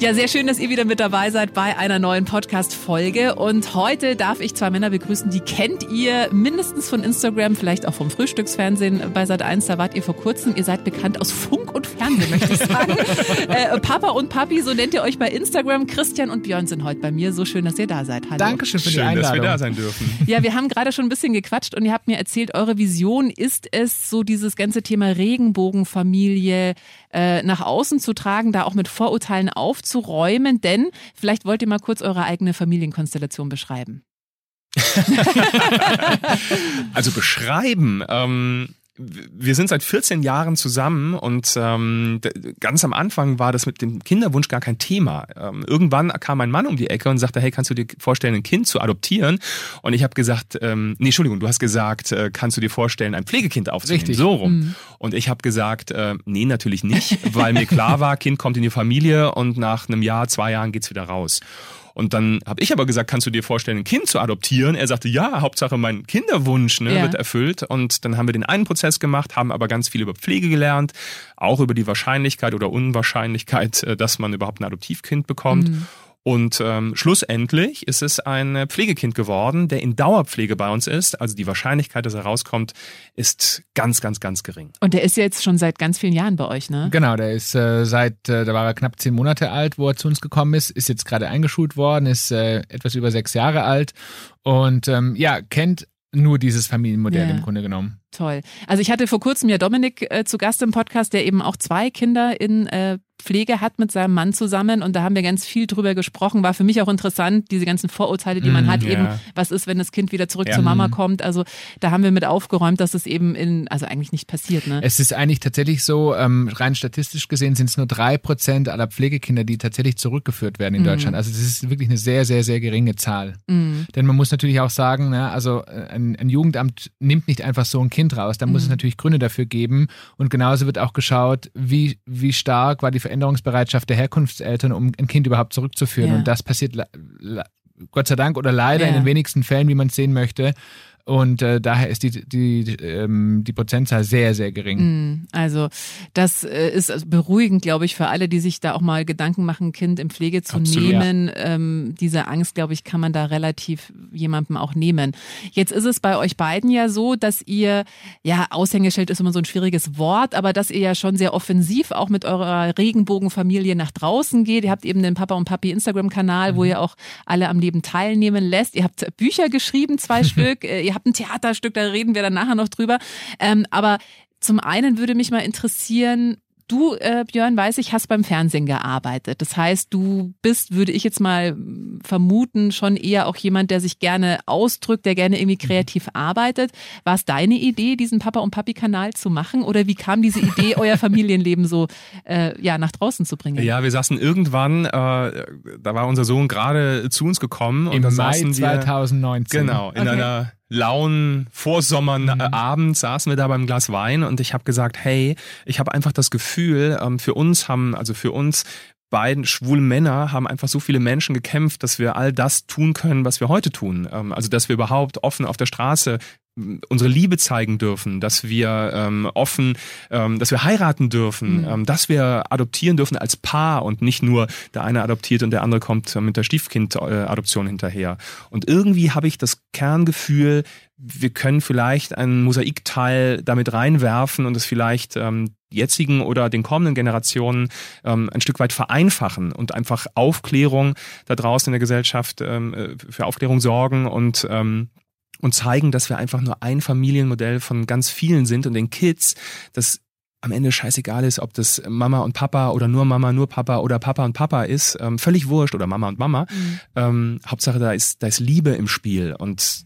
Ja, sehr schön, dass ihr wieder mit dabei seid bei einer neuen Podcast-Folge. Und heute darf ich zwei Männer begrüßen, die kennt ihr mindestens von Instagram, vielleicht auch vom Frühstücksfernsehen bei Sat1. Da wart ihr vor kurzem. Ihr seid bekannt aus Funk und Fernsehen, möchte ich sagen. äh, Papa und Papi, so nennt ihr euch bei Instagram. Christian und Björn sind heute bei mir. So schön, dass ihr da seid. Hallo. Dankeschön für die Schön, Einladung. dass wir da sein dürfen. Ja, wir haben gerade schon ein bisschen gequatscht und ihr habt mir erzählt, eure Vision ist es, so dieses ganze Thema Regenbogenfamilie äh, nach außen zu tragen, da auch mit Vorurteilen aufzuräumen, denn vielleicht wollt ihr mal kurz eure eigene Familienkonstellation beschreiben. Also beschreiben. Ähm, wir sind seit 14 Jahren zusammen und ähm, ganz am Anfang war das mit dem Kinderwunsch gar kein Thema. Ähm, irgendwann kam mein Mann um die Ecke und sagte, hey, kannst du dir vorstellen, ein Kind zu adoptieren? Und ich habe gesagt, ähm, nee, Entschuldigung, du hast gesagt, äh, kannst du dir vorstellen, ein Pflegekind aufzunehmen? Richtig. So rum. Und ich habe gesagt, äh, nee, natürlich nicht, weil mir klar war, Kind kommt in die Familie und nach einem Jahr, zwei Jahren geht's wieder raus. Und dann habe ich aber gesagt, kannst du dir vorstellen, ein Kind zu adoptieren? Er sagte, ja, Hauptsache mein Kinderwunsch ne, Ja. wird erfüllt. Und dann haben wir den einen Prozess gemacht, haben aber ganz viel über Pflege gelernt, auch über die Wahrscheinlichkeit oder Unwahrscheinlichkeit, äh, dass man überhaupt ein Adoptivkind bekommt. Und ähm, schlussendlich ist es ein äh, Pflegekind geworden, der in Dauerpflege bei uns ist. Also die Wahrscheinlichkeit, dass er rauskommt, ist ganz, ganz, ganz gering. Und der ist ja jetzt schon seit ganz vielen Jahren bei euch, ne? Genau, der ist äh, seit, äh, da war er knapp zehn Monate alt, wo er zu uns gekommen ist, ist jetzt gerade eingeschult worden, ist äh, etwas über sechs Jahre alt und ähm, ja, kennt nur dieses Familienmodell Ja. im Grunde genommen. Toll. Also ich hatte vor kurzem ja Dominik äh, zu Gast im Podcast, der eben auch zwei Kinder in äh, Pflege hat mit seinem Mann zusammen und da haben wir ganz viel drüber gesprochen. War für mich auch interessant, diese ganzen Vorurteile, die man Mm, hat, ja. eben, was ist, wenn das Kind wieder zurück Ja. zur Mama Mhm. kommt. Also da haben wir mit aufgeräumt, dass es eben in, also eigentlich nicht passiert, ne? Es ist eigentlich tatsächlich so, ähm, rein statistisch gesehen sind es nur drei Prozent aller Pflegekinder, die tatsächlich zurückgeführt werden in Mhm. Deutschland. Also das ist wirklich eine sehr, sehr, sehr geringe Zahl. Mhm. Denn man muss natürlich auch sagen, ne, also äh, ein, ein Jugendamt nimmt nicht einfach so ein Kind raus. Da muss es natürlich Gründe dafür geben. Und genauso wird auch geschaut, wie, wie stark war die Veränderungsbereitschaft der Herkunftseltern, um ein Kind überhaupt zurückzuführen. Ja. Und das passiert Gott sei Dank oder leider Ja. in den wenigsten Fällen, wie man es sehen möchte. Und äh, daher ist die, die, die, ähm, die Prozentzahl sehr, sehr gering. Mm, Also das äh, ist beruhigend, glaube ich, für alle, die sich da auch mal Gedanken machen, Kind in Pflege zu Absolut. nehmen. Ähm, diese Angst, glaube ich, kann man da relativ jemandem auch nehmen. Jetzt ist es bei euch beiden ja so, dass ihr, ja, Aushängeschild ist immer so ein schwieriges Wort, aber dass ihr ja schon sehr offensiv auch mit eurer Regenbogenfamilie nach draußen geht. Ihr habt eben den Papa und Papi Instagram-Kanal, wo ihr auch alle am Leben teilnehmen lässt. Ihr habt Bücher geschrieben, zwei Stück. Äh, Ihr habt ein Theaterstück, da reden wir dann nachher noch drüber. Ähm, aber zum einen würde mich mal interessieren, du, äh, Björn, weiß ich, hast beim Fernsehen gearbeitet. Das heißt, du bist, würde ich jetzt mal vermuten, schon eher auch jemand, der sich gerne ausdrückt, der gerne irgendwie kreativ arbeitet. War es deine Idee, diesen Papa- und Papi-Kanal zu machen? Oder wie kam diese Idee, euer Familienleben so äh, ja, nach draußen zu bringen? Ja, wir saßen irgendwann, äh, da war unser Sohn gerade zu uns gekommen und Im da Mai saßen wir 2019. genau in Okay. einer lauen Vorsommerabend saßen wir da beim Glas Wein und ich habe gesagt, hey, ich habe einfach das Gefühl, ähm, für uns haben, also für uns beiden schwule Männer haben einfach so viele Menschen gekämpft, dass wir all das tun können, was wir heute tun. Ähm, also dass wir überhaupt offen auf der Straße unsere Liebe zeigen dürfen, dass wir ähm, offen, ähm, dass wir heiraten dürfen, ähm, dass wir adoptieren dürfen als Paar und nicht nur der eine adoptiert und der andere kommt mit der Stiefkind-Adoption hinterher. Und irgendwie habe ich das Kerngefühl, wir können vielleicht einen Mosaikteil damit reinwerfen und es vielleicht ähm, jetzigen oder den kommenden Generationen ähm, ein Stück weit vereinfachen und einfach Aufklärung da draußen in der Gesellschaft ähm, äh, für Aufklärung sorgen und ähm, und zeigen, dass wir einfach nur ein Familienmodell von ganz vielen sind und den Kids, das am Ende scheißegal ist, ob das Mama und Papa oder nur Mama, nur Papa oder Papa und Papa ist, ähm, völlig wurscht oder Mama und Mama. Ähm, Hauptsache da ist, da ist Liebe im Spiel und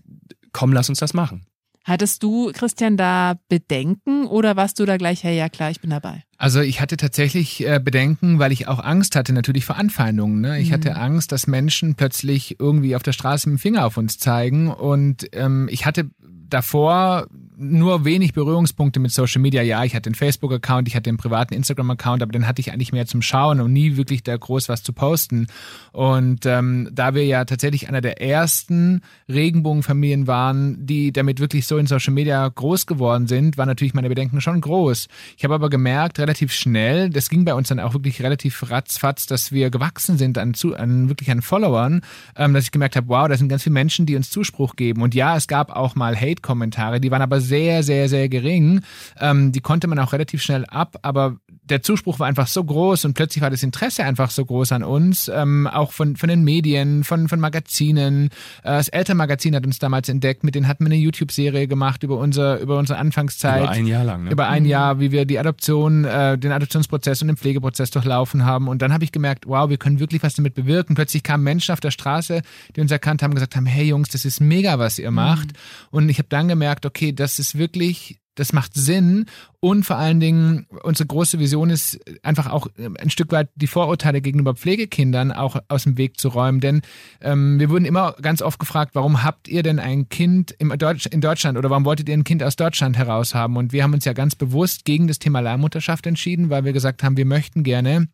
komm, lass uns das machen. Hattest du, Christian, da Bedenken oder warst du da gleich, hey, ja klar, ich bin dabei? Also ich hatte tatsächlich äh, Bedenken, weil ich auch Angst hatte natürlich vor Anfeindungen. Ne? Ich mhm. hatte Angst, dass Menschen plötzlich irgendwie auf der Straße mit dem Finger auf uns zeigen. Und ähm, ich hatte davor nur wenig Berührungspunkte mit Social Media. Ja, ich hatte einen Facebook-Account, ich hatte einen privaten Instagram-Account, aber den hatte ich eigentlich mehr zum Schauen und nie wirklich da groß was zu posten. Und ähm, da wir ja tatsächlich einer der ersten Regenbogenfamilien waren, die damit wirklich so in Social Media groß geworden sind, waren natürlich meine Bedenken schon groß. Ich habe aber gemerkt, relativ schnell, das ging bei uns dann auch wirklich relativ ratzfatz, dass wir gewachsen sind an, zu, an wirklich an Followern, ähm, dass ich gemerkt habe, wow, da sind ganz viele Menschen, die uns Zuspruch geben. Und ja, es gab auch mal Hate-Kommentare, die waren aber sehr, sehr, sehr gering. Ähm, die konnte man auch relativ schnell ab, aber der Zuspruch war einfach so groß und plötzlich war das Interesse einfach so groß an uns, ähm, auch von, von den Medien, von, von Magazinen. Äh, das Elternmagazin hat uns damals entdeckt, mit denen hatten wir eine YouTube-Serie gemacht über, unser, über unsere Anfangszeit. Über ein Jahr lang, ne? Über ein Jahr, wie wir die Adoption, äh, den Adoptionsprozess und den Pflegeprozess durchlaufen haben. Und dann habe ich gemerkt, wow, wir können wirklich was damit bewirken. Plötzlich kamen Menschen auf der Straße, die uns erkannt haben, gesagt haben, hey Jungs, das ist mega, was ihr macht. Mhm. Und ich habe dann gemerkt, okay, das ist wirklich das macht Sinn und vor allen Dingen unsere große Vision ist einfach auch ähm, ein Stück weit die Vorurteile gegenüber Pflegekindern auch aus dem Weg zu räumen, denn ähm, wir wurden immer ganz oft gefragt, warum habt ihr denn ein Kind im Deutsch, in Deutschland oder warum wolltet ihr ein Kind aus Deutschland heraus haben? Und wir haben uns ja ganz bewusst gegen das Thema Leihmutterschaft entschieden, weil wir gesagt haben, wir möchten gerne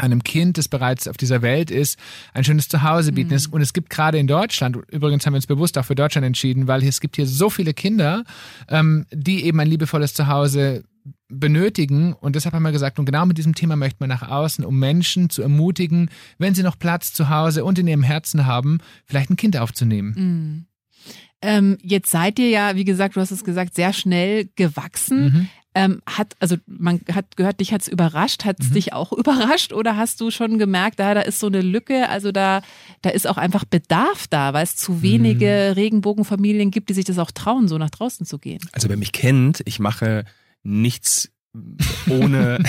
einem Kind, das bereits auf dieser Welt ist, ein schönes Zuhause bieten. Mhm. Und es gibt gerade in Deutschland, übrigens haben wir uns bewusst auch für Deutschland entschieden, weil es gibt hier so viele Kinder, ähm, die eben ein liebevolles Zuhause benötigen. Und deshalb haben wir gesagt, und genau mit diesem Thema möchten wir nach außen, um Menschen zu ermutigen, wenn sie noch Platz zu Hause und in ihrem Herzen haben, vielleicht ein Kind aufzunehmen. Mhm. Ähm, jetzt seid ihr ja, wie gesagt, du hast es gesagt, sehr schnell gewachsen. Mhm. Ähm, hat, also man hat gehört, dich hat es überrascht. Hat es mhm. dich auch überrascht oder hast du schon gemerkt, da, da ist so eine Lücke, also da, da ist auch einfach Bedarf da, weil es zu wenige mhm. Regenbogenfamilien gibt, die sich das auch trauen, so nach draußen zu gehen? Also wer mich kennt, ich mache nichts ohne,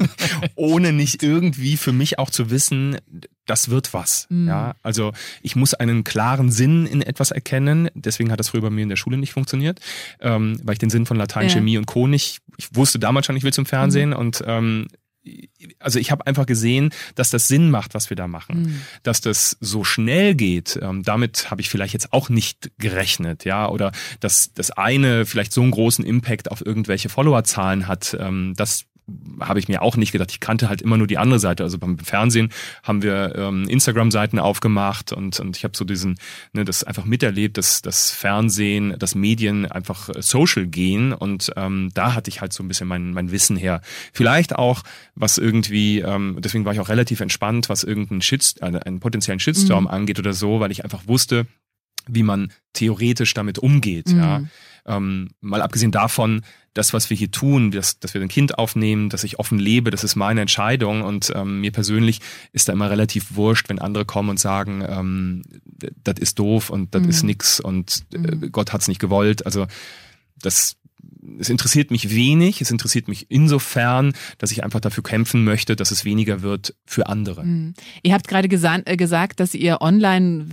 ohne nicht irgendwie für mich auch zu wissen, das wird was. Mhm. Ja, also ich muss einen klaren Sinn in etwas erkennen. Deswegen hat das früher bei mir in der Schule nicht funktioniert, ähm, weil ich den Sinn von Latein, ja. Chemie und Co. nicht. Ich wusste damals schon, ich will zum Fernsehen mhm. und ähm, also ich habe einfach gesehen, dass das Sinn macht, was wir da machen, mhm. dass das so schnell geht. Ähm, damit habe ich vielleicht jetzt auch nicht gerechnet, ja, oder dass das eine vielleicht so einen großen Impact auf irgendwelche Followerzahlen hat. Ähm, das habe ich mir auch nicht gedacht. Ich kannte halt immer nur die andere Seite. Also beim Fernsehen haben wir ähm, Instagram-Seiten aufgemacht und, und ich habe so diesen, ne, das einfach miterlebt, dass das Fernsehen, das Medien einfach äh, social gehen und ähm, da hatte ich halt so ein bisschen mein, mein Wissen her. Vielleicht auch, was irgendwie, ähm, deswegen war ich auch relativ entspannt, was irgendeinen Shit, äh, einen potenziellen Shitstorm mhm. angeht oder so, weil ich einfach wusste, wie man theoretisch damit umgeht. Mhm. Ja. Ähm, mal abgesehen davon, das, was wir hier tun, dass, dass wir ein Kind aufnehmen, dass ich offen lebe, das ist meine Entscheidung und ähm, mir persönlich ist da immer relativ wurscht, wenn andere kommen und sagen, ähm, das ist doof und das mhm. ist nix und äh, mhm. Gott hat's nicht gewollt. Also das es interessiert mich wenig. Es interessiert mich insofern, dass ich einfach dafür kämpfen möchte, dass es weniger wird für andere. Mhm. Ihr habt gerade äh, gesagt, dass ihr online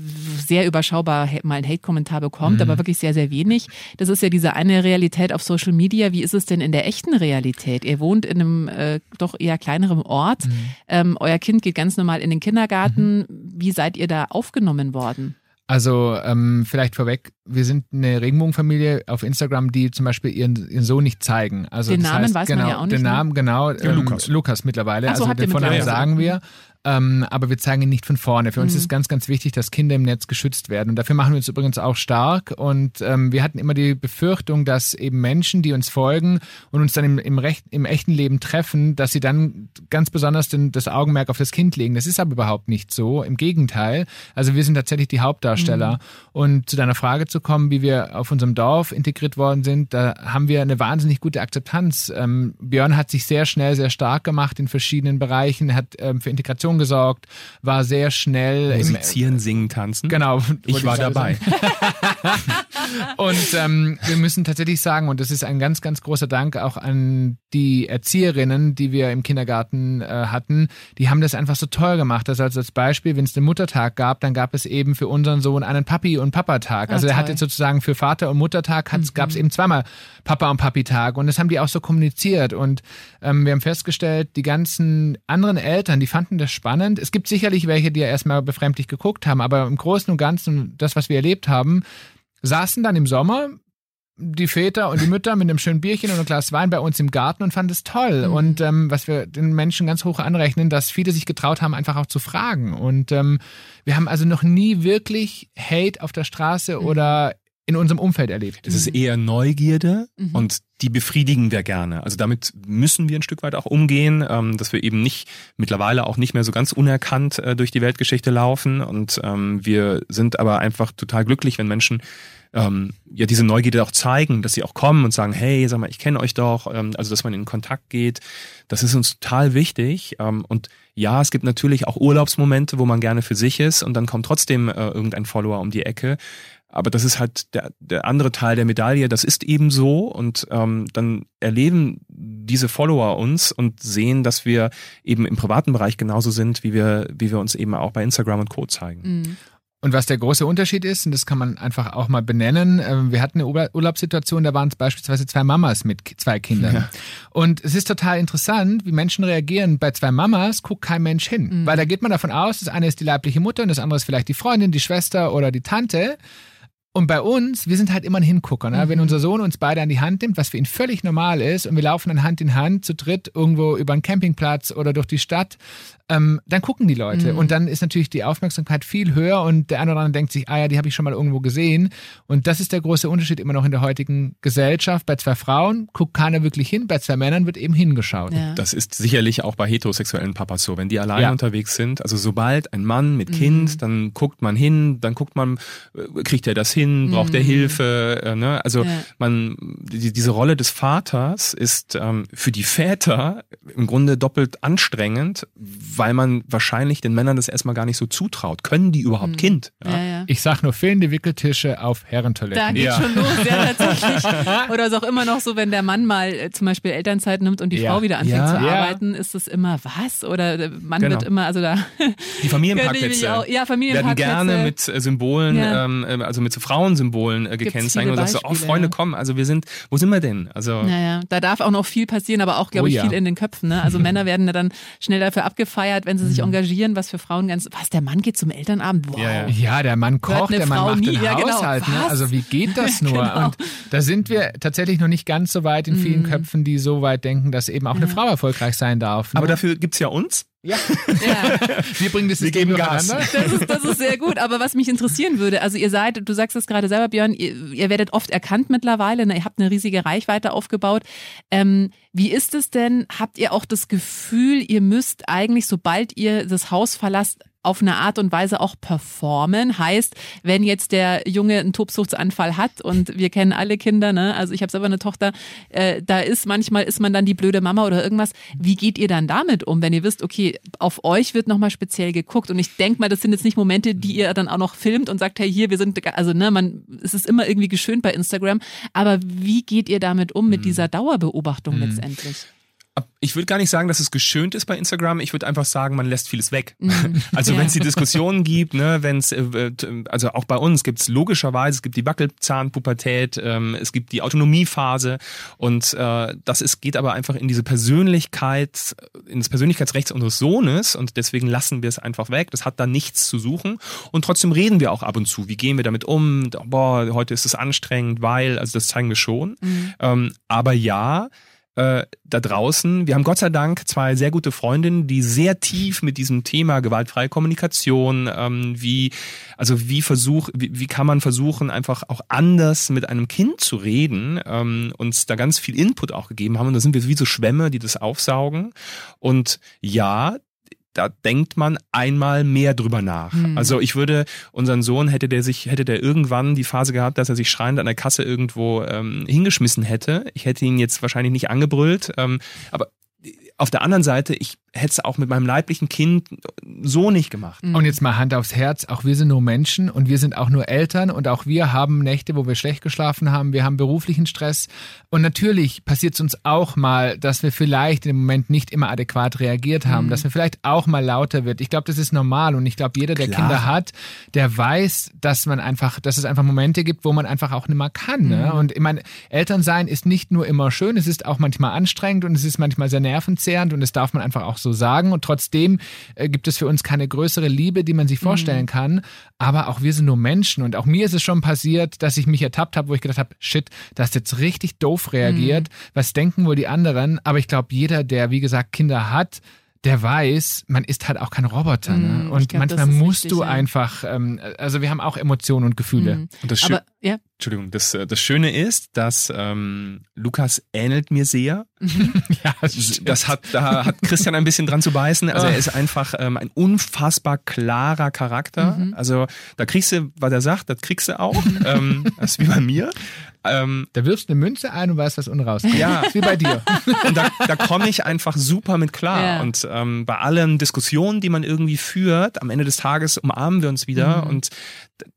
sehr überschaubar mal einen Hate-Kommentar bekommt, mhm. aber wirklich sehr, sehr wenig. Das ist ja diese eine Realität auf Social Media. Wie ist es denn in der echten Realität? Ihr wohnt in einem äh, doch eher kleineren Ort. Mhm. Ähm, euer Kind geht ganz normal in den Kindergarten. Mhm. Wie seid ihr da aufgenommen worden? Also ähm, vielleicht vorweg, wir sind eine Regenbogenfamilie auf Instagram, die zum Beispiel ihren, ihren Sohn nicht zeigen. Also den Namen heißt, weiß genau, man ja auch nicht. Den Namen, ne? genau. Ähm, Lukas. Lukas mittlerweile. Ach so, also den Vornamen sagen wir. Ähm, aber wir zeigen ihn nicht von vorne. Für uns mhm. ist ganz, ganz wichtig, dass Kinder im Netz geschützt werden. Und dafür machen wir uns übrigens auch stark. Und ähm, wir hatten immer die Befürchtung, dass eben Menschen, die uns folgen und uns dann im, im, Recht, im echten Leben treffen, dass sie dann ganz besonders den, das Augenmerk auf das Kind legen. Das ist aber überhaupt nicht so. Im Gegenteil. Also wir sind tatsächlich die Hauptdarsteller. Mhm. Und zu deiner Frage zu kommen, wie wir auf unserem Dorf integriert worden sind, da haben wir eine wahnsinnig gute Akzeptanz. Ähm, Björn hat sich sehr schnell, sehr stark gemacht in verschiedenen Bereichen, er hat ähm, für Integration gesorgt, war sehr schnell. Musizieren, im, singen, tanzen. Genau. Ich war dabei. und ähm, wir müssen tatsächlich sagen, und das ist ein ganz, ganz großer Dank auch an die Erzieherinnen, die wir im Kindergarten äh, hatten, die haben das einfach so toll gemacht. Also als Beispiel, wenn es den Muttertag gab, dann gab es eben für unseren Sohn einen Papi- und Papatag. Also ah, er hatte sozusagen für Vater- und Muttertag mhm. gab es eben zweimal Papa- und Papi-Tag. Und das haben die auch so kommuniziert. Und ähm, wir haben festgestellt, die ganzen anderen Eltern, die fanden das spannend. Es gibt sicherlich welche, die ja erstmal befremdlich geguckt haben, aber im Großen und Ganzen, das, was wir erlebt haben, saßen dann im Sommer die Väter und die Mütter mit einem schönen Bierchen und einem Glas Wein bei uns im Garten und fanden es toll. Mhm. Und ähm, was wir den Menschen ganz hoch anrechnen, dass viele sich getraut haben, einfach auch zu fragen. Und ähm, wir haben also noch nie wirklich Hate auf der Straße mhm. oder in unserem Umfeld erlebt. Es ist eher Neugierde mhm. und die befriedigen wir gerne. Also damit müssen wir ein Stück weit auch umgehen, ähm, dass wir eben nicht mittlerweile auch nicht mehr so ganz unerkannt äh, durch die Weltgeschichte laufen. Und ähm, wir sind aber einfach total glücklich, wenn Menschen ähm, ja diese Neugierde auch zeigen, dass sie auch kommen und sagen, hey, sag mal, ich kenne euch doch, ähm, also dass man in Kontakt geht. Das ist uns total wichtig. Ähm, und ja, es gibt natürlich auch Urlaubsmomente, wo man gerne für sich ist und dann kommt trotzdem äh, irgendein Follower um die Ecke. Aber das ist halt der, der andere Teil der Medaille. Das ist eben so. Und ähm, dann erleben diese Follower uns und sehen, dass wir eben im privaten Bereich genauso sind, wie wir, wie wir uns eben auch bei Instagram und Co. zeigen. Mhm. Und was der große Unterschied ist, und das kann man einfach auch mal benennen, ähm, wir hatten eine Urlaubssituation, da waren es beispielsweise zwei Mamas mit zwei Kindern. Ja. Und es ist total interessant, wie Menschen reagieren. Bei zwei Mamas guckt kein Mensch hin, mhm. weil da geht man davon aus, das eine ist die leibliche Mutter und das andere ist vielleicht die Freundin, die Schwester oder die Tante. Und bei uns, wir sind halt immer ein Hingucker. Ne? Mhm. Wenn unser Sohn uns beide an die Hand nimmt, was für ihn völlig normal ist, und wir laufen dann Hand in Hand zu dritt irgendwo über einen Campingplatz oder durch die Stadt, ähm, dann gucken die Leute. Mhm. Und dann ist natürlich die Aufmerksamkeit viel höher und der eine oder andere denkt sich, ah ja, die habe ich schon mal irgendwo gesehen. Und das ist der große Unterschied immer noch in der heutigen Gesellschaft. Bei zwei Frauen guckt keiner wirklich hin, bei zwei Männern wird eben hingeschaut. Ja. Das ist sicherlich auch bei heterosexuellen Papas so. Wenn die alleine ja. unterwegs sind, also sobald ein Mann mit mhm. Kind, dann guckt man hin, dann guckt man, äh, kriegt er das hin, braucht mhm. er Hilfe. Äh, ne? Also ja. man, die, diese Rolle des Vaters ist ähm, für die Väter im Grunde doppelt anstrengend, weil man wahrscheinlich den Männern das erstmal gar nicht so zutraut. Können die überhaupt hm. Kind? Ja. Ja, ja. Ich sag nur fehlende Wickeltische auf Herrentoiletten. Da geht schon los, ja tatsächlich. Oder ist auch immer noch so, wenn der Mann mal äh, zum Beispiel Elternzeit nimmt und die Frau wieder anfängt zu arbeiten, ist es immer was? Oder der Mann genau. wird immer, also da. Die Familienparkplätze. ja, Familienparkplätze. Werden gerne mit äh, Symbolen, ähm, äh, also mit so Frauensymbolen äh, gekennzeichnet. Und sagst so, oh Freunde, komm, also wir sind, wo sind wir denn? Also. Naja, da darf auch noch viel passieren, aber auch, glaube oh, ich, viel in den Köpfen. Ne? Also Männer werden dann schnell dafür abgefeiert gefeiert, wenn sie sich mhm. engagieren, was für Frauen ganz, was, der Mann geht zum Elternabend? Wow. Ja, ja. der Mann kocht, der Mann macht nie. den ja, genau. Haushalt. Ne? Also wie geht das nur? genau. Und da sind wir tatsächlich noch nicht ganz so weit in vielen mhm. Köpfen, die so weit denken, dass eben auch eine Frau erfolgreich sein darf. Ne? Aber dafür gibt es ja uns. Ja. ja. Wir bringen das System Wir geben Gas. Das ist, das ist sehr gut. Aber was mich interessieren würde, also ihr seid, du sagst es gerade selber, Björn, ihr, ihr werdet oft erkannt mittlerweile, ne? ihr habt eine riesige Reichweite aufgebaut. Ähm, wie ist es denn? Habt ihr auch das Gefühl, ihr müsst eigentlich, sobald ihr das Haus verlasst, auf eine Art und Weise auch performen. Heißt, wenn jetzt der Junge einen Tobsuchtsanfall hat und wir kennen alle Kinder, ne? also ich habe selber eine Tochter, äh, da ist manchmal ist man dann die blöde Mama oder irgendwas. Wie geht ihr dann damit um, wenn ihr wisst, okay, auf euch wird nochmal speziell geguckt und ich denke mal, das sind jetzt nicht Momente, die ihr dann auch noch filmt und sagt, hey, hier, wir sind, also ne, man, es ist immer irgendwie geschönt bei Instagram, aber wie geht ihr damit um mit hm. dieser Dauerbeobachtung mhm. letztendlich? Ich würde gar nicht sagen, dass es geschönt ist bei Instagram. Ich würde einfach sagen, man lässt vieles weg. Mhm. Also ja. wenn es die Diskussionen gibt, ne, wenn es, äh, also auch bei uns gibt es logischerweise, es gibt die Wackelzahnpubertät, ähm, es gibt die Autonomiephase und äh, das ist, geht aber einfach in diese Persönlichkeit, in das Persönlichkeitsrecht unseres Sohnes und deswegen lassen wir es einfach weg. Das hat da nichts zu suchen und trotzdem reden wir auch ab und zu. Wie gehen wir damit um? Boah, heute ist es anstrengend, weil, also das zeigen wir schon. Mhm. Ähm, aber ja, äh, da draußen. Wir haben Gott sei Dank zwei sehr gute Freundinnen, die sehr tief mit diesem Thema gewaltfreie Kommunikation, ähm, wie, also wie versuch, wie, wie kann man versuchen, einfach auch anders mit einem Kind zu reden, ähm, uns da ganz viel Input auch gegeben haben. Und da sind wir wie so Schwämme, die das aufsaugen. Und ja, da denkt man einmal mehr drüber nach. Mhm. Also ich würde unseren Sohn hätte der sich hätte der irgendwann die Phase gehabt, dass er sich schreiend an der Kasse irgendwo ähm, hingeschmissen hätte. Ich hätte ihn jetzt wahrscheinlich nicht angebrüllt, ähm, aber auf der anderen Seite, ich hätte es auch mit meinem leiblichen Kind so nicht gemacht. Und jetzt mal Hand aufs Herz, auch wir sind nur Menschen und wir sind auch nur Eltern und auch wir haben Nächte, wo wir schlecht geschlafen haben, wir haben beruflichen Stress und natürlich passiert es uns auch mal, dass wir vielleicht im Moment nicht immer adäquat reagiert haben, mhm. dass wir vielleicht auch mal lauter wird. Ich glaube, das ist normal und ich glaube, jeder, der Klar. Kinder hat, der weiß, dass man einfach, dass es einfach Momente gibt, wo man einfach auch nicht mehr kann. Ne? Mhm. Und ich meine, Elternsein ist nicht nur immer schön, es ist auch manchmal anstrengend und es ist manchmal sehr nervenzehrend und es darf man einfach auch so sagen. Und trotzdem äh, gibt es für uns keine größere Liebe, die man sich vorstellen mhm. kann. Aber auch wir sind nur Menschen. Und auch mir ist es schon passiert, dass ich mich ertappt habe, wo ich gedacht habe, shit, das ist jetzt richtig doof reagiert. Mhm. Was denken wohl die anderen? Aber ich glaube, jeder, der, wie gesagt, Kinder hat, der weiß, man ist halt auch kein Roboter. Ne? Mm, und glaub, manchmal musst wichtig, du ja. einfach, ähm, also wir haben auch Emotionen und Gefühle. Mm. Und das Aber, ja. Entschuldigung, das, äh, das Schöne ist, dass ähm, Lukas ähnelt mir sehr. Mhm. ja, das, das hat, da hat Christian ein bisschen dran zu beißen. Also er ist einfach ähm, ein unfassbar klarer Charakter. Mhm. Also da kriegst du, was er sagt, das kriegst du auch. ähm, das ist wie bei mir. Ähm, da wirfst du eine Münze ein und weißt, was unten rauskommt. Ja. wie bei dir. Und da, da komme ich einfach super mit klar. Ja. Und ähm, bei allen Diskussionen, die man irgendwie führt, am Ende des Tages umarmen wir uns wieder. Mhm. Und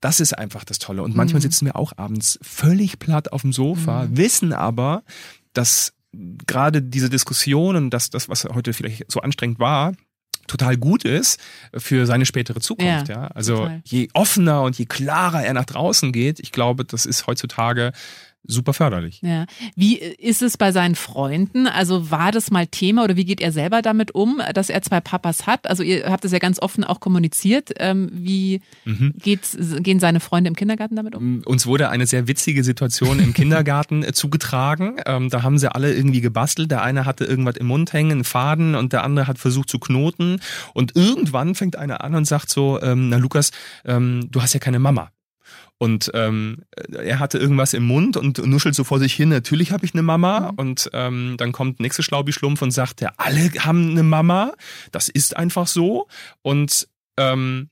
das ist einfach das Tolle. Und manchmal mhm. sitzen wir auch abends völlig platt auf dem Sofa, mhm. wissen aber, dass gerade diese Diskussion und das, das, was heute vielleicht so anstrengend war, total gut ist für seine spätere Zukunft. Ja, ja. Also total. je offener und je klarer er nach draußen geht, ich glaube, das ist heutzutage super förderlich. Ja. Wie ist es bei seinen Freunden? Also war das mal Thema oder wie geht er selber damit um, dass er zwei Papas hat? Also ihr habt es ja ganz offen auch kommuniziert. Ähm, wie mhm. geht's, gehen seine Freunde im Kindergarten damit um? Uns wurde eine sehr witzige Situation im Kindergarten äh, zugetragen. Ähm, da haben sie alle irgendwie gebastelt. Der eine hatte irgendwas im Mund hängen, einen Faden und der andere hat versucht zu knoten. Und irgendwann fängt einer an und sagt so, ähm, na Lukas, ähm, du hast ja keine Mama. Und ähm, er hatte irgendwas im Mund und nuschelt so vor sich hin, natürlich habe ich eine Mama. Mhm. Und ähm, dann kommt nächste Schlaubi-Schlumpf und sagt, ja, alle haben eine Mama. Das ist einfach so. Und ähm,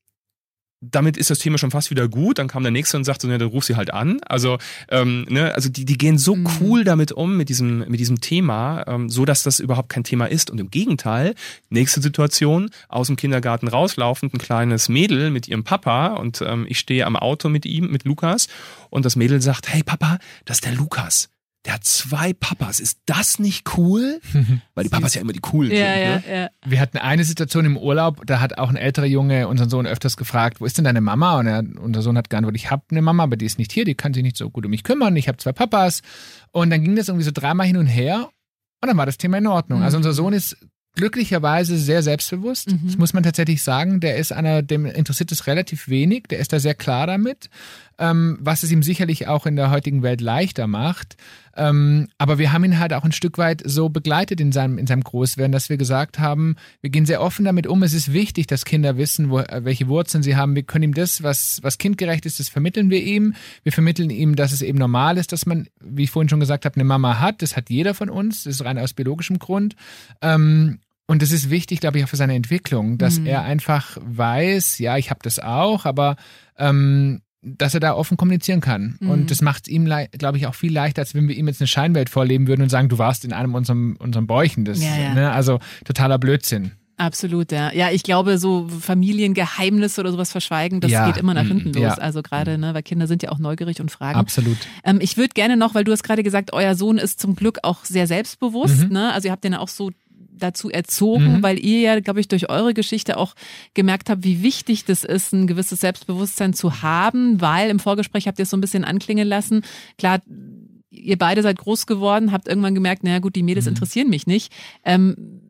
damit ist das Thema schon fast wieder gut. Dann kam der nächste und sagte, ne, dann ruf sie halt an. Also, ähm, ne, also die, die gehen so mhm. cool damit um mit diesem, mit diesem Thema, ähm, so dass das überhaupt kein Thema ist. Und im Gegenteil, nächste Situation, aus dem Kindergarten rauslaufend, ein kleines Mädel mit ihrem Papa und ähm, ich stehe am Auto mit ihm, mit Lukas und das Mädel sagt, hey Papa, das ist der Lukas der hat zwei Papas. Ist das nicht cool? Weil die Papas ja immer die coolen ja, sind. Ja, ne? ja. Wir hatten eine Situation im Urlaub, da hat auch ein älterer Junge unseren Sohn öfters gefragt, wo ist denn deine Mama? Und er, unser Sohn hat geantwortet, ich habe eine Mama, aber die ist nicht hier, die kann sich nicht so gut um mich kümmern. Ich habe zwei Papas. Und dann ging das irgendwie so dreimal hin und her. Und dann war das Thema in Ordnung. Also unser Sohn ist glücklicherweise sehr selbstbewusst. Mhm. Das muss man tatsächlich sagen. Der ist einer, dem interessiert es relativ wenig. Der ist da sehr klar damit, ähm, was es ihm sicherlich auch in der heutigen Welt leichter macht. Ähm, aber wir haben ihn halt auch ein Stück weit so begleitet in seinem, in seinem Großwerden, dass wir gesagt haben, wir gehen sehr offen damit um. Es ist wichtig, dass Kinder wissen, wo, welche Wurzeln sie haben. Wir können ihm das, was, was kindgerecht ist, das vermitteln wir ihm. Wir vermitteln ihm, dass es eben normal ist, dass man, wie ich vorhin schon gesagt habe, eine Mama hat. Das hat jeder von uns. Das ist rein aus biologischem Grund. Ähm, und das ist wichtig, glaube ich, auch für seine Entwicklung, dass mhm. er einfach weiß, ja, ich habe das auch, aber ähm, dass er da offen kommunizieren kann. Mhm. Und das macht es ihm, glaube ich, auch viel leichter, als wenn wir ihm jetzt eine Scheinwelt vorleben würden und sagen, du warst in einem unserem, unserem Bäuchen. Das, ja, ja. Ne? Also totaler Blödsinn. Absolut, ja. Ja, ich glaube, so Familiengeheimnisse oder sowas verschweigen, das ja. geht immer nach hinten mhm. los. Ja. Also gerade, ne, weil Kinder sind ja auch neugierig und fragen. Absolut. Ähm, ich würde gerne noch, weil du hast gerade gesagt, euer Sohn ist zum Glück auch sehr selbstbewusst. Mhm. Ne? Also ihr habt den ja auch so dazu erzogen, mhm. weil ihr ja, glaube ich, durch eure Geschichte auch gemerkt habt, wie wichtig das ist, ein gewisses Selbstbewusstsein zu haben, weil im Vorgespräch habt ihr es so ein bisschen anklingen lassen. Klar, ihr beide seid groß geworden, habt irgendwann gemerkt, naja gut, die Mädels mhm. interessieren mich nicht. Ähm,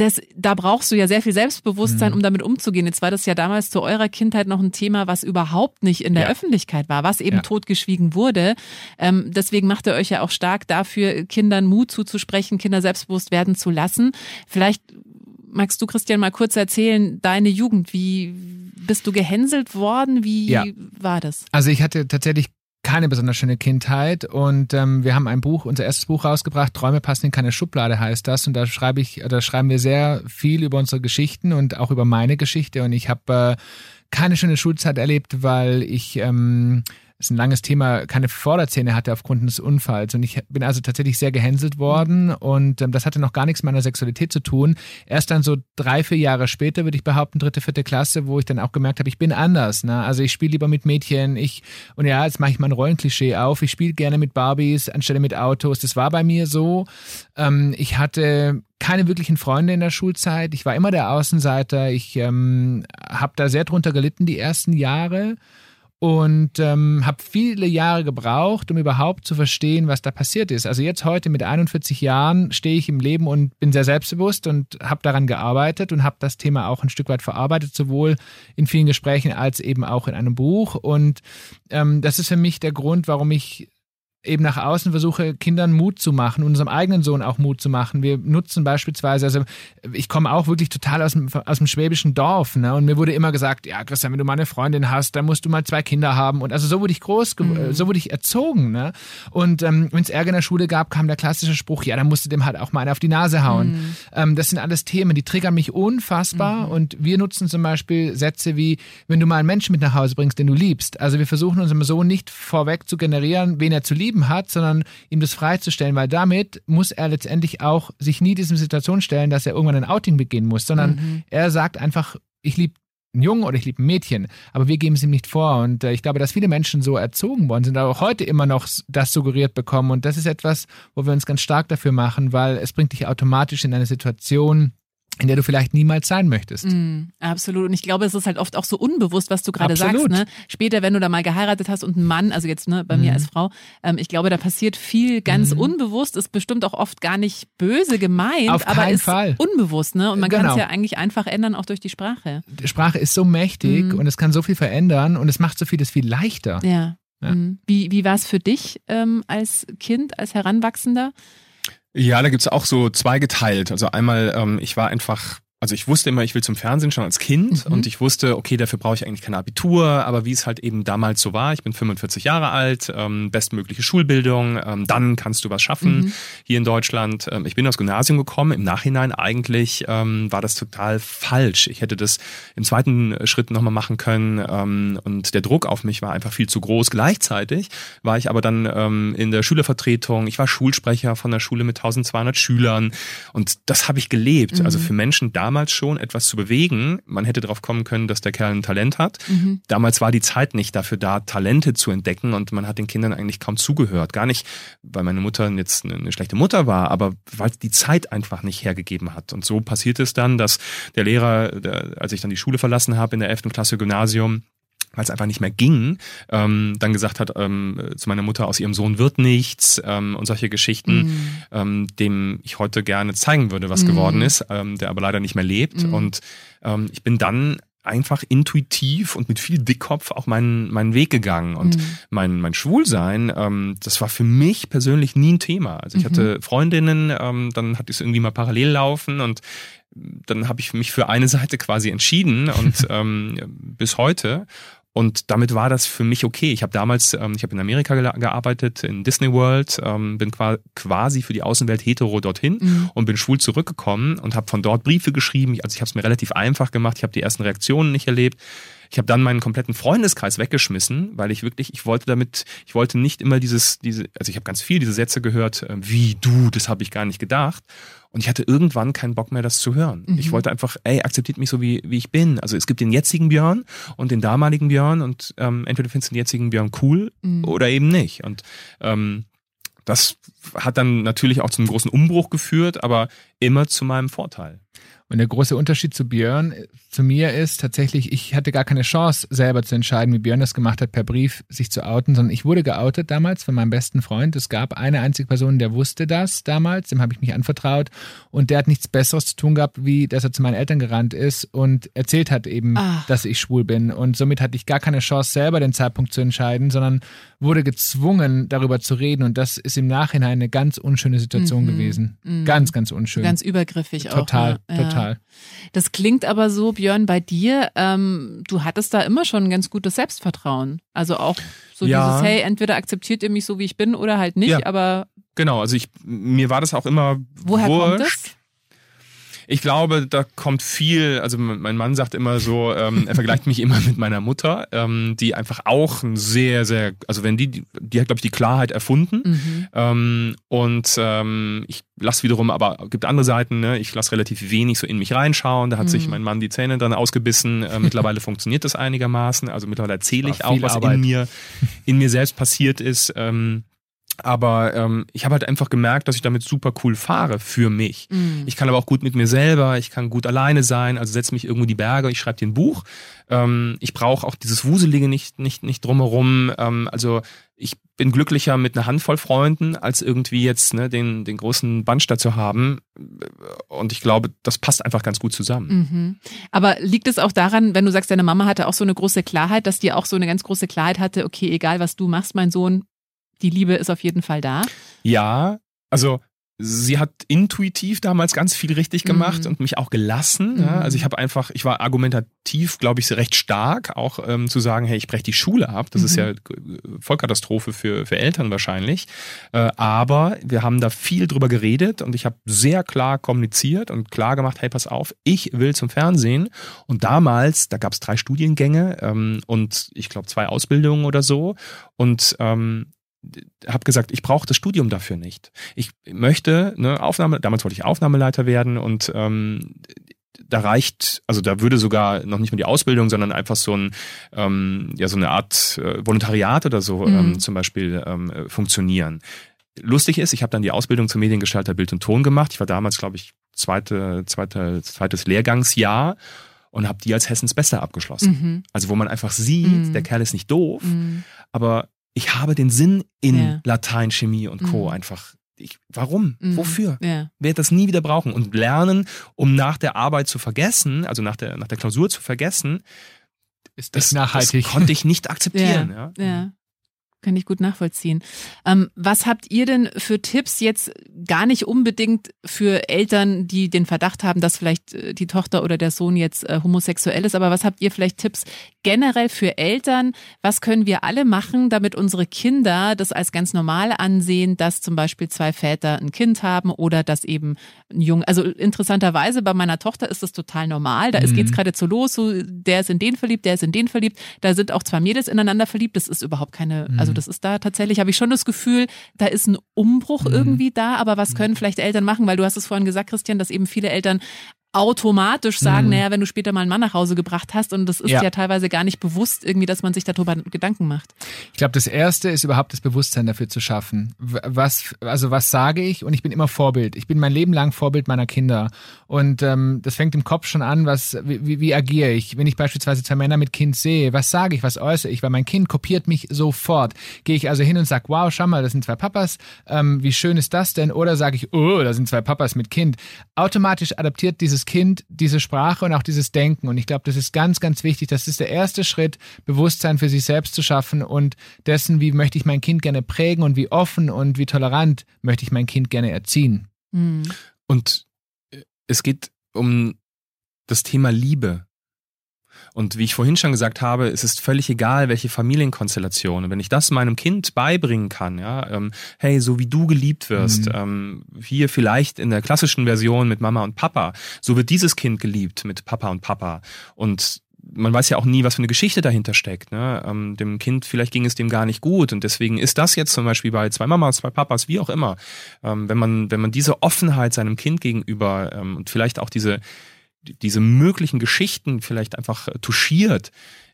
das, da brauchst du ja sehr viel Selbstbewusstsein, mhm. um damit umzugehen. Jetzt war das ja damals zu eurer Kindheit noch ein Thema, was überhaupt nicht in der ja. Öffentlichkeit war, was eben ja. totgeschwiegen wurde. Ähm, deswegen macht ihr euch ja auch stark dafür, Kindern Mut zuzusprechen, Kinder selbstbewusst werden zu lassen. Vielleicht magst du, Christian, mal kurz erzählen, deine Jugend, wie bist du gehänselt worden? Wie ja. war das? Also ich hatte tatsächlich keine besonders schöne Kindheit. Und ähm, wir haben ein Buch, unser erstes Buch rausgebracht, Träume passen in keine Schublade heißt das. Und da schreibe ich, da schreiben wir sehr viel über unsere Geschichten und auch über meine Geschichte. Und ich habe äh, keine schöne Schulzeit erlebt, weil ich ähm, ist ein langes Thema, keine Vorderzähne hatte aufgrund des Unfalls. Und ich bin also tatsächlich sehr gehänselt worden und ähm, das hatte noch gar nichts mit meiner Sexualität zu tun. Erst dann so drei, vier Jahre später, würde ich behaupten, dritte, vierte Klasse, wo ich dann auch gemerkt habe, ich bin anders. Ne? Also ich spiele lieber mit Mädchen, ich, und ja, jetzt mache ich mal ein Rollenklischee auf, ich spiele gerne mit Barbies anstelle mit Autos. Das war bei mir so. Ähm, ich hatte keine wirklichen Freunde in der Schulzeit. Ich war immer der Außenseiter. Ich ähm, habe da sehr drunter gelitten die ersten Jahre und ähm, habe viele Jahre gebraucht, um überhaupt zu verstehen, was da passiert ist. Also jetzt heute mit 41 Jahren stehe ich im Leben und bin sehr selbstbewusst und habe daran gearbeitet und habe das Thema auch ein Stück weit verarbeitet, sowohl in vielen Gesprächen als eben auch in einem Buch. Und ähm, das ist für mich der Grund, warum ich eben nach außen versuche, Kindern Mut zu machen, unserem eigenen Sohn auch Mut zu machen. Wir nutzen beispielsweise, also ich komme auch wirklich total aus dem, aus dem schwäbischen Dorf, ne? Und mir wurde immer gesagt, ja, Christian, wenn du mal eine Freundin hast, dann musst du mal zwei Kinder haben. Und also so wurde ich groß, mhm. so wurde ich erzogen, ne? Und ähm, wenn es Ärger in der Schule gab, kam der klassische Spruch, ja, dann musst du dem halt auch mal einen auf die Nase hauen. Mhm. Ähm, das sind alles Themen, die triggern mich unfassbar. Mhm. Und wir nutzen zum Beispiel Sätze wie, wenn du mal einen Menschen mit nach Hause bringst, den du liebst. Also wir versuchen unserem Sohn nicht vorweg zu generieren, wen er zu lieben gegeben hat, sondern ihm das freizustellen, weil damit muss er letztendlich auch sich nie diese Situation stellen, dass er irgendwann ein Outing beginnen muss, sondern mhm. er sagt einfach, ich liebe einen Jungen oder ich liebe ein Mädchen, aber wir geben es ihm nicht vor. Und äh, ich glaube, dass viele Menschen so erzogen worden sind, aber auch heute immer noch das suggeriert bekommen. Und das ist etwas, wo wir uns ganz stark dafür machen, weil es bringt dich automatisch in eine Situation, in der du vielleicht niemals sein möchtest. Mm, absolut. Und ich glaube, es ist halt oft auch so unbewusst, was du gerade sagst. Ne? Später, wenn du da mal geheiratet hast und ein Mann, also jetzt ne, bei mm. mir als Frau, ähm, ich glaube, da passiert viel ganz mm. unbewusst, ist bestimmt auch oft gar nicht böse gemeint, Auf aber ist Fall. unbewusst. Ne? Und man genau. kann es ja eigentlich einfach ändern, auch durch die Sprache. Die Sprache ist so mächtig mhm. und es kann so viel verändern und es macht so vieles viel leichter. Ja. ja. Mhm. Wie, wie war es für dich ähm, als Kind, als Heranwachsender? Ja, da gibt's auch so zweigeteilt. Also einmal, ähm, ich war einfach also ich wusste immer, ich will zum Fernsehen schon als Kind mhm. und ich wusste, okay, dafür brauche ich eigentlich kein Abitur, aber wie es halt eben damals so war, ich bin 45 Jahre alt, ähm, bestmögliche Schulbildung, ähm, dann kannst du was schaffen mhm. hier in Deutschland. Ähm, ich bin aufs Gymnasium gekommen, im Nachhinein eigentlich ähm, war das total falsch. Ich hätte das im zweiten Schritt nochmal machen können ähm, und der Druck auf mich war einfach viel zu groß. Gleichzeitig war ich aber dann ähm, in der Schülervertretung, ich war Schulsprecher von der Schule mit 1200 Schülern und das habe ich gelebt. Also mhm. Also für Menschen da damals schon etwas zu bewegen. Man hätte darauf kommen können, dass der Kerl ein Talent hat. Mhm. Damals war die Zeit nicht dafür da, Talente zu entdecken und man hat den Kindern eigentlich kaum zugehört. Gar nicht, weil meine Mutter jetzt eine schlechte Mutter war, aber weil die Zeit einfach nicht hergegeben hat. Und so passiert es dann, dass der Lehrer, der, als ich dann die Schule verlassen habe in der 11. Klasse Gymnasium, weil es einfach nicht mehr ging, ähm, dann gesagt hat ähm, zu meiner Mutter, aus ihrem Sohn wird nichts ähm, und solche Geschichten, mm. ähm, dem ich heute gerne zeigen würde, was mm. geworden ist, ähm, der aber leider nicht mehr lebt. Mm. Und ähm, ich bin dann einfach intuitiv und mit viel Dickkopf auch meinen, meinen Weg gegangen. Und mhm. mein, mein Schwulsein, ähm, das war für mich persönlich nie ein Thema. Also ich mhm. hatte Freundinnen, ähm, dann hatte ich es irgendwie mal parallel laufen und dann habe ich mich für eine Seite quasi entschieden und ähm, bis heute. Und damit war das für mich okay. Ich habe damals, ähm, ich habe in Amerika gearbeitet, in Disney World, ähm, bin quasi für die Außenwelt hetero dorthin mhm. und bin schwul zurückgekommen und habe von dort Briefe geschrieben. Also ich habe es mir relativ einfach gemacht. Ich habe die ersten Reaktionen nicht erlebt. Ich habe dann meinen kompletten Freundeskreis weggeschmissen, weil ich wirklich, ich wollte damit, ich wollte nicht immer dieses, diese, also ich habe ganz viel diese Sätze gehört, äh, wie du, das habe ich gar nicht gedacht. Und ich hatte irgendwann keinen Bock mehr, das zu hören. Mhm. Ich wollte einfach, ey, akzeptiert mich so, wie, wie ich bin. Also es gibt den jetzigen Björn und den damaligen Björn und ähm, entweder findest du den jetzigen Björn cool mhm. oder eben nicht. Und ähm, das hat dann natürlich auch zu einem großen Umbruch geführt, aber immer zu meinem Vorteil. Und der große Unterschied zu Björn, zu mir ist tatsächlich, ich hatte gar keine Chance, selber zu entscheiden, wie Björn das gemacht hat, per Brief sich zu outen, sondern ich wurde geoutet damals von meinem besten Freund. Es gab eine einzige Person, der wusste das damals, dem habe ich mich anvertraut und der hat nichts Besseres zu tun gehabt, wie dass er zu meinen Eltern gerannt ist und erzählt hat eben, Ach. dass ich schwul bin. Und somit hatte ich gar keine Chance, selber den Zeitpunkt zu entscheiden, sondern wurde gezwungen, darüber zu reden. Und das ist im Nachhinein eine ganz unschöne Situation mhm. gewesen. Mhm. Ganz, ganz unschön. Ganz übergriffig total, auch. Total, ne? Ja. total. Das klingt aber so, Björn, bei dir, ähm, du hattest da immer schon ein ganz gutes Selbstvertrauen. Also auch so ja. dieses, hey, entweder akzeptiert ihr mich so, wie ich bin oder halt nicht, ja. aber. Genau, also ich, mir war das auch immer Woher wurscht. kommt das? Ich glaube, da kommt viel, also mein Mann sagt immer so, ähm, er vergleicht mich immer mit meiner Mutter, ähm, die einfach auch ein sehr, sehr, also wenn die, die hat, glaube ich, die Klarheit erfunden. Mhm. Ähm, und ähm, ich lasse wiederum, aber gibt andere Seiten, ne? ich lasse relativ wenig so in mich reinschauen. Da hat sich Mhm. mein Mann die Zähne dann ausgebissen. Äh, mittlerweile funktioniert das einigermaßen. Also mittlerweile erzähle ich auch, was Arbeit. in mir, in mir selbst passiert ist. Ähm, aber ähm, ich habe halt einfach gemerkt, dass ich damit super cool fahre für mich. Mhm. Ich kann aber auch gut mit mir selber, ich kann gut alleine sein, also setze mich irgendwo in die Berge, ich schreibe dir ein Buch. Ähm, ich brauche auch dieses Wuselige nicht, nicht, nicht drumherum. Ähm, also ich bin glücklicher mit einer Handvoll Freunden, als irgendwie jetzt ne, den, den großen Bandstadt zu haben. Und ich glaube, das passt einfach ganz gut zusammen. Mhm. Aber liegt es auch daran, wenn du sagst, deine Mama hatte auch so eine große Klarheit, dass die auch so eine ganz große Klarheit hatte, okay, egal was du machst, mein Sohn, die Liebe ist auf jeden Fall da. Ja, also sie hat intuitiv damals ganz viel richtig gemacht Mhm. und mich auch gelassen. Ja. Mhm. Also ich habe einfach, ich war argumentativ, glaube ich, recht stark, auch ähm, zu sagen, hey, ich breche die Schule ab. Das ist Mhm. ja äh, Vollkatastrophe für, für Eltern wahrscheinlich. Äh, aber wir haben da viel drüber geredet und ich habe sehr klar kommuniziert und klar gemacht, hey, pass auf, ich will zum Fernsehen. Und damals, da gab es drei Studiengänge ähm, und ich glaube zwei Ausbildungen oder so. Und ähm, habe gesagt, ich brauche das Studium dafür nicht. Ich möchte, ne, Aufnahme, damals wollte ich Aufnahmeleiter werden und ähm, da reicht, also da würde sogar noch nicht mal die Ausbildung, sondern einfach so ein, ähm, ja, so eine Art äh, Volontariat oder so Mhm. ähm, zum Beispiel ähm, äh, funktionieren. Lustig ist, ich habe dann die Ausbildung zum Mediengestalter Bild und Ton gemacht. Ich war damals, glaube ich, zweite, zweite, zweites Lehrgangsjahr und habe die als Hessens Beste abgeschlossen. Mhm. Also wo man einfach sieht, Mhm. der Kerl ist nicht doof, Mhm. aber ich habe den Sinn in Ja. Latein, Chemie und Co. Mhm. einfach. Ich, warum? Mhm. Wofür? Ja. Werde das nie wieder brauchen und lernen, um nach der Arbeit zu vergessen, also nach der, nach der Klausur zu vergessen, Ist das, das nachhaltig? das konnte ich nicht akzeptieren. Ja. Ja. Kann ich gut nachvollziehen. Ähm, was habt ihr denn für Tipps jetzt gar nicht unbedingt für Eltern, die den Verdacht haben, dass vielleicht äh, die Tochter oder der Sohn jetzt äh, homosexuell ist, aber was habt ihr vielleicht Tipps generell für Eltern? Was können wir alle machen, damit unsere Kinder das als ganz normal ansehen, dass zum Beispiel zwei Väter ein Kind haben oder dass eben ein Junge, also interessanterweise bei meiner Tochter ist das total normal. Da Mhm. geht's gerade so los, so der ist in den verliebt, der ist in den verliebt. Da sind auch zwei Mädels ineinander verliebt. Das ist überhaupt keine, also das ist da tatsächlich, habe ich schon das Gefühl, da ist ein Umbruch Mhm. irgendwie da. Aber was können vielleicht Eltern machen? Weil du hast es vorhin gesagt, Christian, dass eben viele Eltern automatisch sagen, Mhm. naja, wenn du später mal einen Mann nach Hause gebracht hast und das ist ja. Ja. teilweise gar nicht bewusst irgendwie, dass man sich darüber Gedanken macht. Ich glaube, das erste ist überhaupt das Bewusstsein dafür zu schaffen. Was, also was sage ich? Und ich bin immer Vorbild. Ich bin mein Leben lang Vorbild meiner Kinder. Und ähm, das fängt im Kopf schon an, was, wie, wie, wie agiere ich? Wenn ich beispielsweise zwei Männer mit Kind sehe, was sage ich, was äußere ich? Weil mein Kind kopiert mich sofort. Gehe ich also hin und sage, wow, schau mal, das sind zwei Papas, ähm, wie schön ist das denn? Oder sage ich, oh, da sind zwei Papas mit Kind. Automatisch adaptiert dieses Kind diese Sprache und auch dieses Denken. Und ich glaube, das ist ganz, ganz wichtig. Das ist der erste Schritt, Bewusstsein für sich selbst zu schaffen und dessen, wie möchte ich mein Kind gerne prägen und wie offen und wie tolerant möchte ich mein Kind gerne erziehen. Hm. Und es geht um das Thema Liebe. Und wie ich vorhin schon gesagt habe, es ist völlig egal, welche Familienkonstellation. Und wenn ich das meinem Kind beibringen kann, ja, ähm, hey, so wie du geliebt wirst, Mhm. ähm, hier vielleicht in der klassischen Version mit Mama und Papa, so wird dieses Kind geliebt mit Papa und Papa. Und man weiß ja auch nie, was für eine Geschichte dahinter steckt. Ne? Ähm, dem Kind, vielleicht ging es dem gar nicht gut. Und deswegen ist das jetzt zum Beispiel bei zwei Mamas, zwei Papas, wie auch immer, ähm, wenn man, wenn man diese Offenheit seinem Kind gegenüber ähm, und vielleicht auch diese, diese möglichen Geschichten vielleicht einfach äh, touchiert,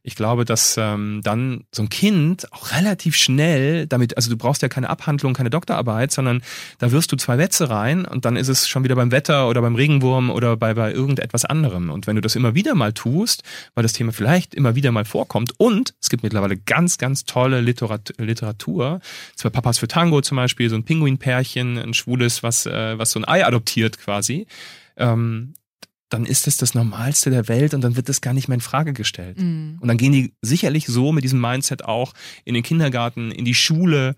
ich glaube, dass ähm, dann so ein Kind auch relativ schnell damit, also du brauchst ja keine Abhandlung, keine Doktorarbeit, sondern da wirst du zwei Sätze rein und dann ist es schon wieder beim Wetter oder beim Regenwurm oder bei, bei irgendetwas anderem. Und wenn du das immer wieder mal tust, weil das Thema vielleicht immer wieder mal vorkommt und es gibt mittlerweile ganz, ganz tolle Literat Literatur, zwei Papas für Tango zum Beispiel, so ein Pinguinpärchen, ein schwules, was, äh, was so ein Ei adoptiert quasi, ähm, dann ist das das Normalste der Welt und dann wird das gar nicht mehr in Frage gestellt. Hm. Und dann gehen die sicherlich so mit diesem Mindset auch in den Kindergarten, in die Schule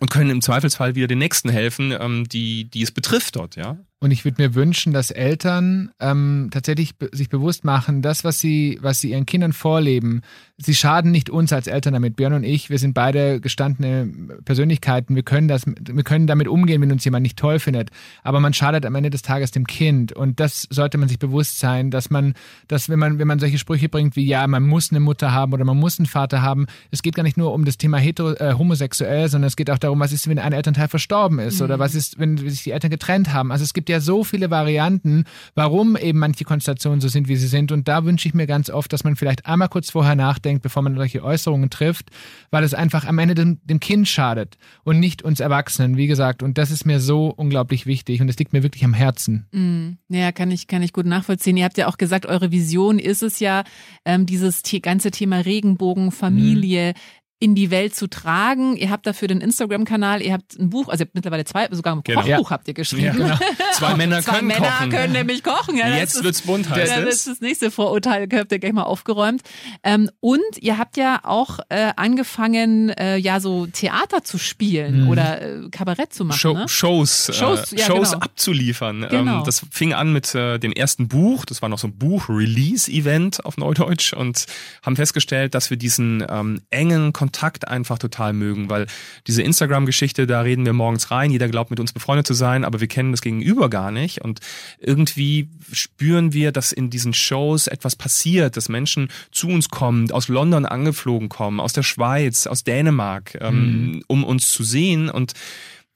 und können im Zweifelsfall wieder den Nächsten helfen, ähm, die, die es betrifft dort, ja. Und ich würde mir wünschen, dass Eltern ähm, tatsächlich sich bewusst machen, das, was sie, was sie ihren Kindern vorleben, sie schaden nicht uns als Eltern damit. Björn und ich, wir sind beide gestandene Persönlichkeiten. Wir können das, wir können damit umgehen, wenn uns jemand nicht toll findet. Aber man schadet am Ende des Tages dem Kind. Und das sollte man sich bewusst sein, dass man, dass wenn man, wenn man solche Sprüche bringt wie, ja, man muss eine Mutter haben oder man muss einen Vater haben, es geht gar nicht nur um das Thema hetero, äh, homosexuell, sondern es geht auch darum, was ist, wenn ein Elternteil verstorben ist mhm. oder was ist, wenn sich die Eltern getrennt haben. Also es gibt ja so viele Varianten, warum eben manche Konstellationen so sind, wie sie sind. Und da wünsche ich mir ganz oft, dass man vielleicht einmal kurz vorher nachdenkt, bevor man solche Äußerungen trifft, weil es einfach am Ende dem, dem Kind schadet und nicht uns Erwachsenen, wie gesagt. Und das ist mir so unglaublich wichtig und es liegt mir wirklich am Herzen. Mhm. Ja, kann ich, kann ich gut nachvollziehen. Ihr habt ja auch gesagt, eure Vision ist es ja, ähm, dieses ganze Thema Regenbogen, Familie, mhm in die Welt zu tragen. Ihr habt dafür den Instagram-Kanal, ihr habt ein Buch, also ihr habt mittlerweile zwei, sogar ein genau. Kochbuch ja. habt ihr geschrieben. Ja, genau. Zwei Männer zwei können Männer kochen. können nämlich kochen. Ja, Jetzt wird's bunt, heißt das. Das ist das nächste Vorurteil, habt ihr gleich mal aufgeräumt. Ähm, und ihr habt ja auch äh, angefangen, äh, ja so Theater zu spielen mhm. oder äh, Kabarett zu machen. Show, ne? Shows, äh, Shows, ja, Shows genau. abzuliefern. Ähm, genau. Ähm, das fing an mit äh, dem ersten Buch, das war noch so ein Buch-Release-Event auf Neudeutsch und haben festgestellt, dass wir diesen ähm, engen Kontakt einfach total mögen, weil diese Instagram-Geschichte, da reden wir morgens rein, jeder glaubt mit uns befreundet zu sein, aber wir kennen das Gegenüber gar nicht und irgendwie spüren wir, dass in diesen Shows etwas passiert, dass Menschen zu uns kommen, aus London angeflogen kommen, aus der Schweiz, aus Dänemark, ähm, mhm. um uns zu sehen und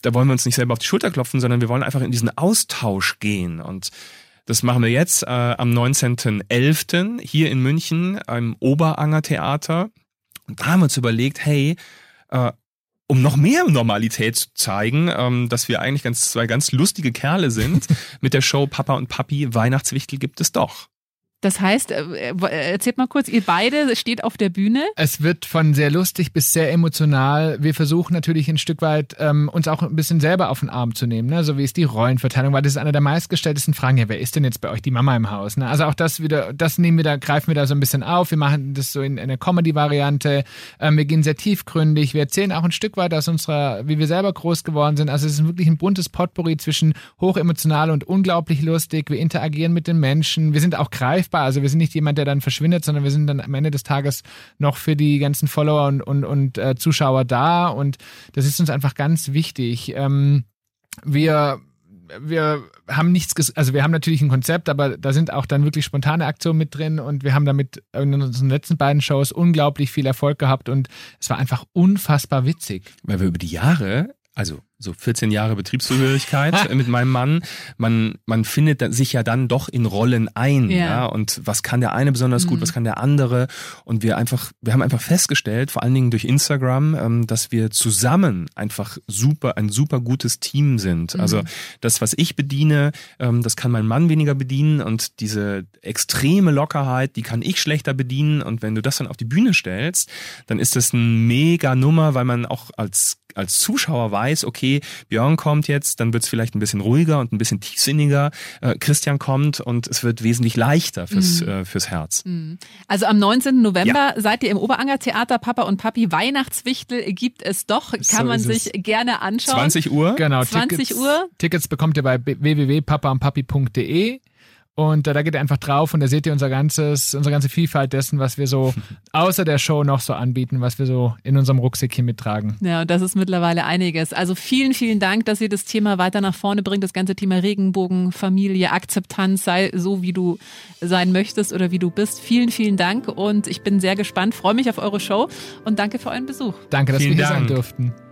da wollen wir uns nicht selber auf die Schulter klopfen, sondern wir wollen einfach in diesen Austausch gehen und das machen wir jetzt äh, am 19.11. hier in München im Oberanger Theater. Und da haben wir uns überlegt, hey, äh, um noch mehr Normalität zu zeigen, ähm, dass wir eigentlich ganz zwei ganz lustige Kerle sind, mit der Show Papa und Papi Weihnachtswichtel gibt es doch. Das heißt, äh, äh, erzählt mal kurz, ihr beide steht auf der Bühne. Es wird von sehr lustig bis sehr emotional. Wir versuchen natürlich ein Stück weit ähm, uns auch ein bisschen selber auf den Arm zu nehmen, ne? so wie ist die Rollenverteilung, weil das ist eine der meistgestelltesten Fragen. Ja, wer ist denn jetzt bei euch die Mama im Haus? Ne? Also auch das wieder, das nehmen wir da, greifen wir da so ein bisschen auf. Wir machen das so in, in einer Comedy-Variante. Ähm, wir gehen sehr tiefgründig. Wir erzählen auch ein Stück weit aus unserer, wie wir selber groß geworden sind. Also es ist wirklich ein buntes Potpourri zwischen hochemotional und unglaublich lustig. Wir interagieren mit den Menschen. Wir sind auch greifbar greifbar. Also wir sind nicht jemand, der dann verschwindet, sondern wir sind dann am Ende des Tages noch für die ganzen Follower und, und, und äh, Zuschauer da. Und das ist uns einfach ganz wichtig. Ähm, wir wir haben nichts, also wir haben natürlich ein Konzept, aber da sind auch dann wirklich spontane Aktionen mit drin und wir haben damit in unseren letzten beiden Shows unglaublich viel Erfolg gehabt und es war einfach unfassbar witzig. Weil wir über die Jahre, also so 14 Jahre Betriebszugehörigkeit mit meinem Mann. Man, man findet sich ja dann doch in Rollen ein. Ja. ja und was kann der eine besonders gut, mhm. was kann der andere? Und wir einfach, wir haben einfach festgestellt, vor allen Dingen durch Instagram, ähm, dass wir zusammen einfach super, ein super gutes Team sind. Mhm. Also das, was ich bediene, ähm, das kann mein Mann weniger bedienen und diese extreme Lockerheit, die kann ich schlechter bedienen. Und wenn du das dann auf die Bühne stellst, dann ist das ein mega Nummer, weil man auch als als Zuschauer weiß, okay, Björn kommt jetzt, dann wird es vielleicht ein bisschen ruhiger und ein bisschen tiefsinniger. Äh, Christian kommt und es wird wesentlich leichter fürs, mhm. äh, fürs Herz. Mhm. Also am 19. November ja. seid ihr im Oberanger Theater Papa und Papi Weihnachtswichtel gibt es doch, kann so man sich es. gerne anschauen. 20 Uhr? Genau, 20 Tickets, Uhr. Tickets bekommt ihr bei www.papaundpapi.de. Und äh, da geht ihr einfach drauf und da seht ihr unser ganzes, unsere ganze Vielfalt dessen, was wir so außer der Show noch so anbieten, was wir so in unserem Rucksäckchen mittragen. Ja, und das ist mittlerweile einiges. Also vielen, vielen Dank, dass ihr das Thema weiter nach vorne bringt. Das ganze Thema Regenbogen, Familie, Akzeptanz, sei so, wie du sein möchtest oder wie du bist. Vielen, vielen Dank und ich bin sehr gespannt, freue mich auf eure Show und danke für euren Besuch. Danke, dass vielen wir hier Dank. sein durften.